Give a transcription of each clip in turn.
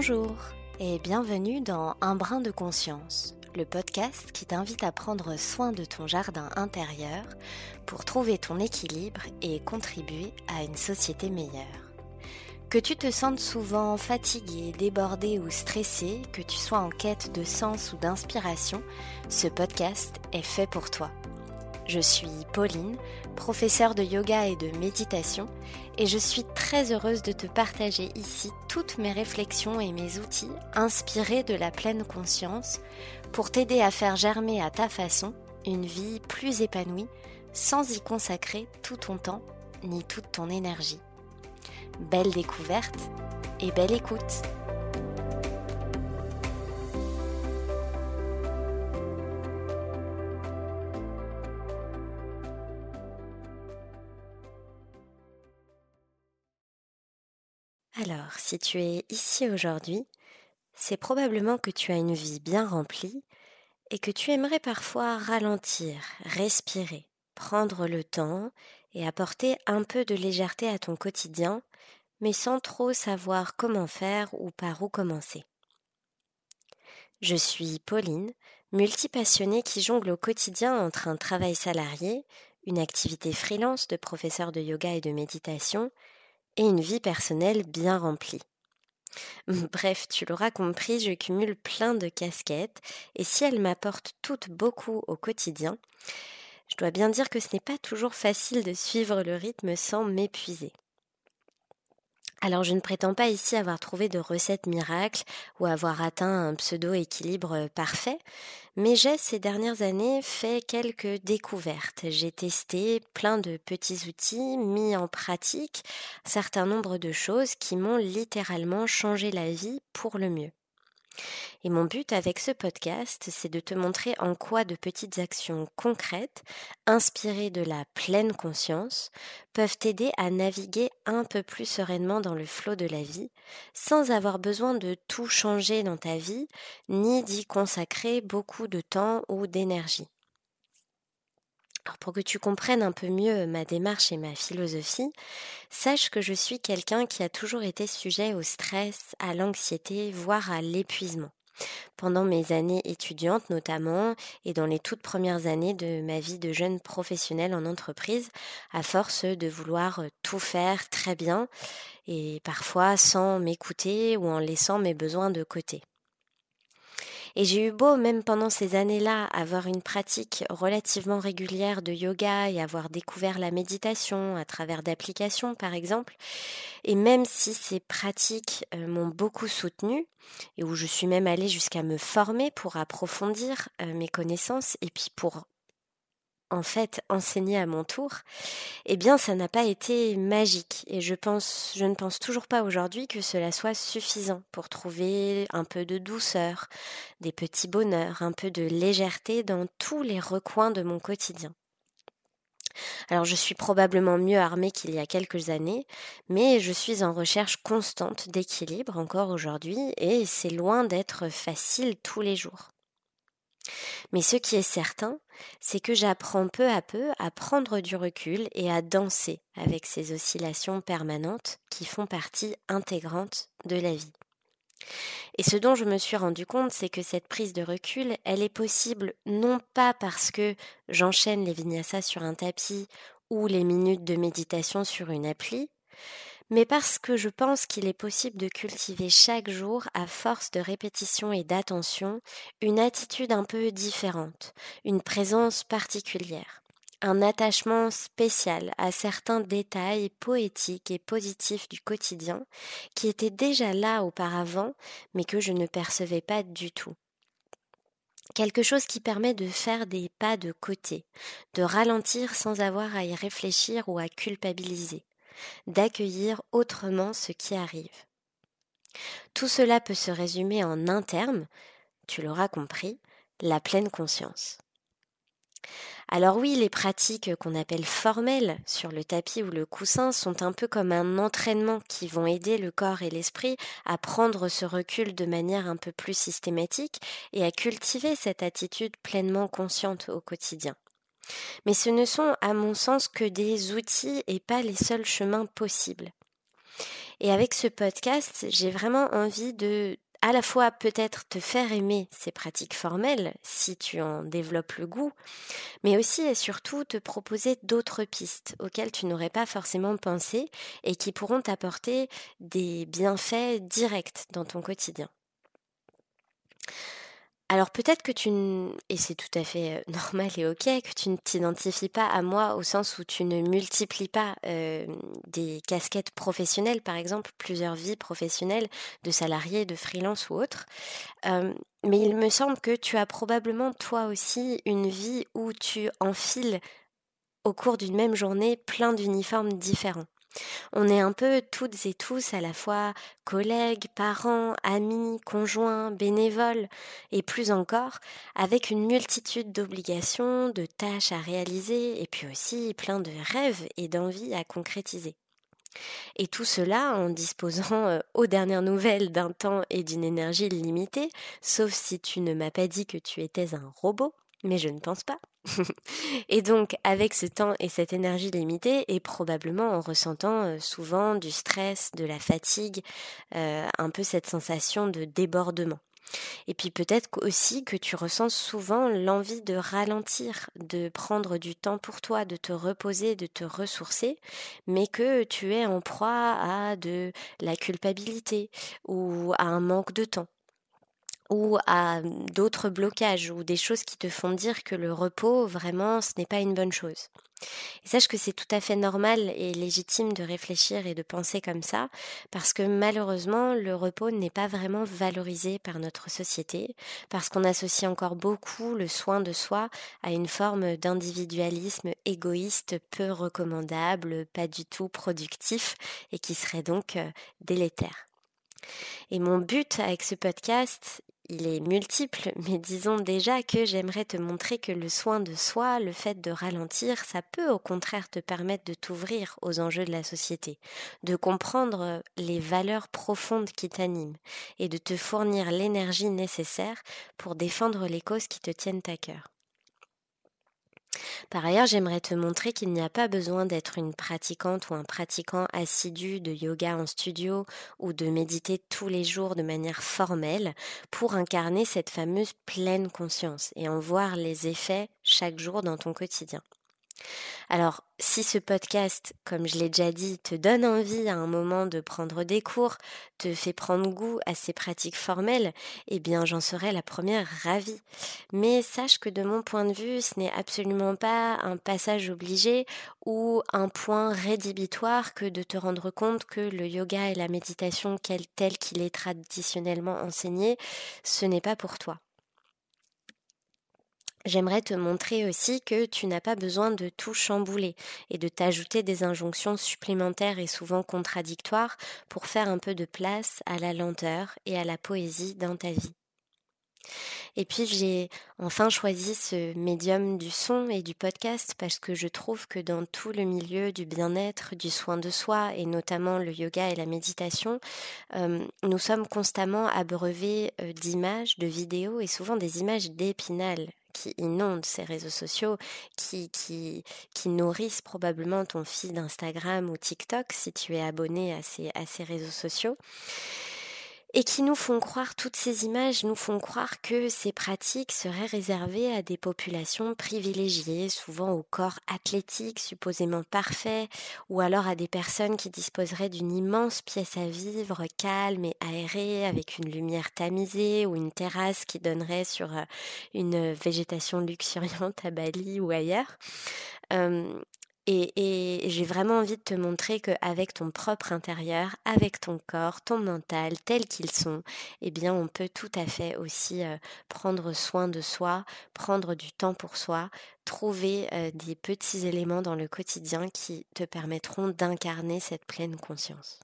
Bonjour et bienvenue dans Un brin de conscience, le podcast qui t'invite à prendre soin de ton jardin intérieur pour trouver ton équilibre et contribuer à une société meilleure. Que tu te sentes souvent fatigué, débordé ou stressé, que tu sois en quête de sens ou d'inspiration, ce podcast est fait pour toi. Je suis Pauline, professeure de yoga et de méditation, et je suis très heureuse de te partager ici toutes mes réflexions et mes outils inspirés de la pleine conscience pour t'aider à faire germer à ta façon une vie plus épanouie sans y consacrer tout ton temps ni toute ton énergie. Belle découverte et belle écoute Alors, si tu es ici aujourd'hui, c'est probablement que tu as une vie bien remplie et que tu aimerais parfois ralentir, respirer, prendre le temps et apporter un peu de légèreté à ton quotidien, mais sans trop savoir comment faire ou par où commencer. Je suis Pauline, multipassionnée qui jongle au quotidien entre un travail salarié, une activité freelance de professeur de yoga et de méditation, et une vie personnelle bien remplie. Bref, tu l'auras compris, je cumule plein de casquettes et si elles m'apportent toutes beaucoup au quotidien, je dois bien dire que ce n'est pas toujours facile de suivre le rythme sans m'épuiser. Alors je ne prétends pas ici avoir trouvé de recette miracle ou avoir atteint un pseudo-équilibre parfait, mais j'ai ces dernières années fait quelques découvertes. J'ai testé plein de petits outils, mis en pratique un certain nombre de choses qui m'ont littéralement changé la vie pour le mieux. Et mon but avec ce podcast, c'est de te montrer en quoi de petites actions concrètes, inspirées de la pleine conscience, peuvent t'aider à naviguer un peu plus sereinement dans le flot de la vie, sans avoir besoin de tout changer dans ta vie, ni d'y consacrer beaucoup de temps ou d'énergie. Alors pour que tu comprennes un peu mieux ma démarche et ma philosophie, sache que je suis quelqu'un qui a toujours été sujet au stress, à l'anxiété, voire à l'épuisement. Pendant mes années étudiantes notamment et dans les toutes premières années de ma vie de jeune professionnelle en entreprise, à force de vouloir tout faire très bien et parfois sans m'écouter ou en laissant mes besoins de côté. Et j'ai eu beau, même pendant ces années-là, avoir une pratique relativement régulière de yoga et avoir découvert la méditation à travers d'applications, par exemple. Et même si ces pratiques euh, m'ont beaucoup soutenue, et où je suis même allée jusqu'à me former pour approfondir euh, mes connaissances et puis pour en fait enseigner à mon tour, eh bien ça n'a pas été magique et je pense je ne pense toujours pas aujourd'hui que cela soit suffisant pour trouver un peu de douceur, des petits bonheurs, un peu de légèreté dans tous les recoins de mon quotidien. Alors je suis probablement mieux armée qu'il y a quelques années, mais je suis en recherche constante d'équilibre encore aujourd'hui et c'est loin d'être facile tous les jours. Mais ce qui est certain, c'est que j'apprends peu à peu à prendre du recul et à danser avec ces oscillations permanentes qui font partie intégrante de la vie. Et ce dont je me suis rendu compte, c'est que cette prise de recul, elle est possible non pas parce que j'enchaîne les vinyasas sur un tapis ou les minutes de méditation sur une appli, mais parce que je pense qu'il est possible de cultiver chaque jour, à force de répétition et d'attention, une attitude un peu différente, une présence particulière, un attachement spécial à certains détails poétiques et positifs du quotidien qui étaient déjà là auparavant, mais que je ne percevais pas du tout. Quelque chose qui permet de faire des pas de côté, de ralentir sans avoir à y réfléchir ou à culpabiliser, d'accueillir autrement ce qui arrive. Tout cela peut se résumer en un terme, tu l'auras compris, la pleine conscience. Alors oui, les pratiques qu'on appelle formelles sur le tapis ou le coussin sont un peu comme un entraînement qui vont aider le corps et l'esprit à prendre ce recul de manière un peu plus systématique et à cultiver cette attitude pleinement consciente au quotidien. Mais ce ne sont, à mon sens, que des outils et pas les seuls chemins possibles. Et avec ce podcast, j'ai vraiment envie de à la fois peut-être te faire aimer ces pratiques formelles si tu en développes le goût, mais aussi et surtout te proposer d'autres pistes auxquelles tu n'aurais pas forcément pensé et qui pourront t'apporter des bienfaits directs dans ton quotidien. Alors peut-être que tu, et c'est tout à fait normal et ok, que tu ne t'identifies pas à moi au sens où tu ne multiplies pas des casquettes professionnelles, par exemple, plusieurs vies professionnelles de salariés, de freelance ou autres. mais il me semble que tu as probablement toi aussi une vie où tu enfiles au cours d'une même journée plein d'uniformes différents. On est un peu toutes et tous à la fois collègues, parents, amis, conjoints, bénévoles et plus encore, avec une multitude d'obligations, de tâches à réaliser et puis aussi plein de rêves et d'envies à concrétiser. Et tout cela en disposant euh, aux dernières nouvelles d'un temps et d'une énergie limitée, sauf si tu ne m'as pas dit que tu étais un robot, mais je ne pense pas. et donc, avec ce temps et cette énergie limitée, et probablement en ressentant euh, souvent du stress, de la fatigue, euh, un peu cette sensation de débordement. Et puis peut-être aussi que tu ressens souvent l'envie de ralentir, de prendre du temps pour toi, de te reposer, de te ressourcer, mais que tu es en proie à de la culpabilité ou à un manque de temps ou à d'autres blocages ou des choses qui te font dire que le repos, vraiment, ce n'est pas une bonne chose. Sache que c'est tout à fait normal et légitime de réfléchir et de penser comme ça, parce que malheureusement, le repos n'est pas vraiment valorisé par notre société, parce qu'on associe encore beaucoup le soin de soi à une forme d'individualisme égoïste peu recommandable, pas du tout productif, et qui serait donc euh, délétère. Et mon but avec ce podcast, il est multiple, mais disons déjà que j'aimerais te montrer que le soin de soi, le fait de ralentir, ça peut au contraire te permettre de t'ouvrir aux enjeux de la société, de comprendre les valeurs profondes qui t'animent et de te fournir l'énergie nécessaire pour défendre les causes qui te tiennent à cœur. Par ailleurs, j'aimerais te montrer qu'il n'y a pas besoin d'être une pratiquante ou un pratiquant assidu de yoga en studio ou de méditer tous les jours de manière formelle pour incarner cette fameuse pleine conscience et en voir les effets chaque jour dans ton quotidien. Alors, si ce podcast, comme je l'ai déjà dit, te donne envie à un moment de prendre des cours, te fait prendre goût à ces pratiques formelles, eh bien j'en serai la première ravie. Mais sache que de mon point de vue, ce n'est absolument pas un passage obligé ou un point rédhibitoire que de te rendre compte que le yoga et la méditation tel qu'il est traditionnellement enseigné, ce n'est pas pour toi j'aimerais te montrer aussi que tu n'as pas besoin de tout chambouler et de t'ajouter des injonctions supplémentaires et souvent contradictoires pour faire un peu de place à la lenteur et à la poésie dans ta vie. Et puis j'ai enfin choisi ce médium du son et du podcast parce que je trouve que dans tout le milieu du bien-être, du soin de soi et notamment le yoga et la méditation, euh, nous sommes constamment abreuvés euh, d'images, de vidéos et souvent des images d'épinal qui inondent ces réseaux sociaux, qui, qui, qui nourrissent probablement ton fil d'Instagram ou TikTok si tu es abonné à ces, à ces réseaux sociaux et qui nous font croire, toutes ces images nous font croire que ces pratiques seraient réservées à des populations privilégiées, souvent au corps athlétique supposément parfait, ou alors à des personnes qui disposeraient d'une immense pièce à vivre, calme et aérée, avec une lumière tamisée ou une terrasse qui donnerait sur euh, une végétation luxuriante à Bali ou ailleurs. Et, j'ai vraiment envie de te montrer qu'avec ton propre intérieur, avec ton corps, ton mental, tels qu'ils sont, eh bien, on peut tout à fait aussi euh, prendre soin de soi, prendre du temps pour soi, trouver euh, des petits éléments dans le quotidien qui te permettront d'incarner cette pleine conscience.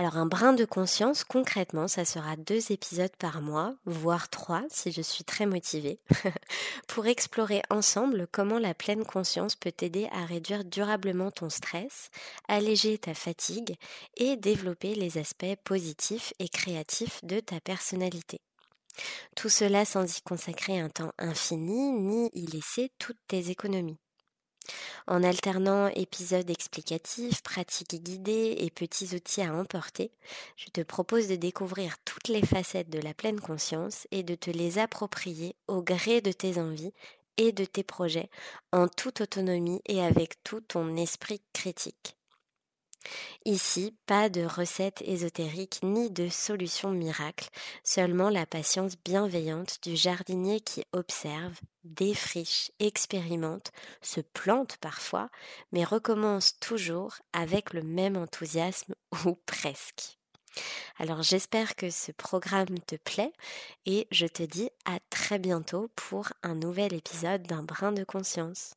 Alors un brin de conscience, concrètement, ça sera deux épisodes par mois, voire trois si je suis très motivée, pour explorer ensemble comment la pleine conscience peut t'aider à réduire durablement ton stress, alléger ta fatigue et développer les aspects positifs et créatifs de ta personnalité. Tout cela sans y consacrer un temps infini ni y laisser toutes tes économies. En alternant épisodes explicatifs, pratiques guidées et petits outils à emporter, je te propose de découvrir toutes les facettes de la pleine conscience et de te les approprier au gré de tes envies et de tes projets en toute autonomie et avec tout ton esprit critique. Ici, pas de recettes ésotériques ni de solutions miracles, seulement la patience bienveillante du jardinier qui observe, défriche, expérimente, se plante parfois, mais recommence toujours avec le même enthousiasme ou presque. Alors j'espère que ce programme te plaît et je te dis à très bientôt pour un nouvel épisode d'un brin de conscience.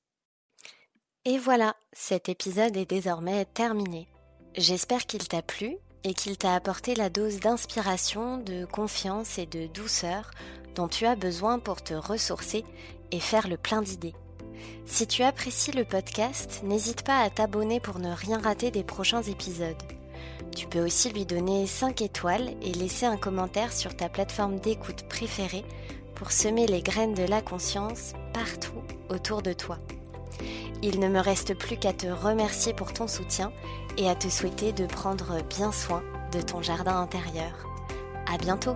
Et voilà, cet épisode est désormais terminé. J'espère qu'il t'a plu et qu'il t'a apporté la dose d'inspiration, de confiance et de douceur dont tu as besoin pour te ressourcer et faire le plein d'idées. Si tu apprécies le podcast, n'hésite pas à t'abonner pour ne rien rater des prochains épisodes. Tu peux aussi lui donner 5 étoiles et laisser un commentaire sur ta plateforme d'écoute préférée pour semer les graines de la conscience partout autour de toi. Il ne me reste plus qu'à te remercier pour ton soutien et à te souhaiter de prendre bien soin de ton jardin intérieur. À bientôt!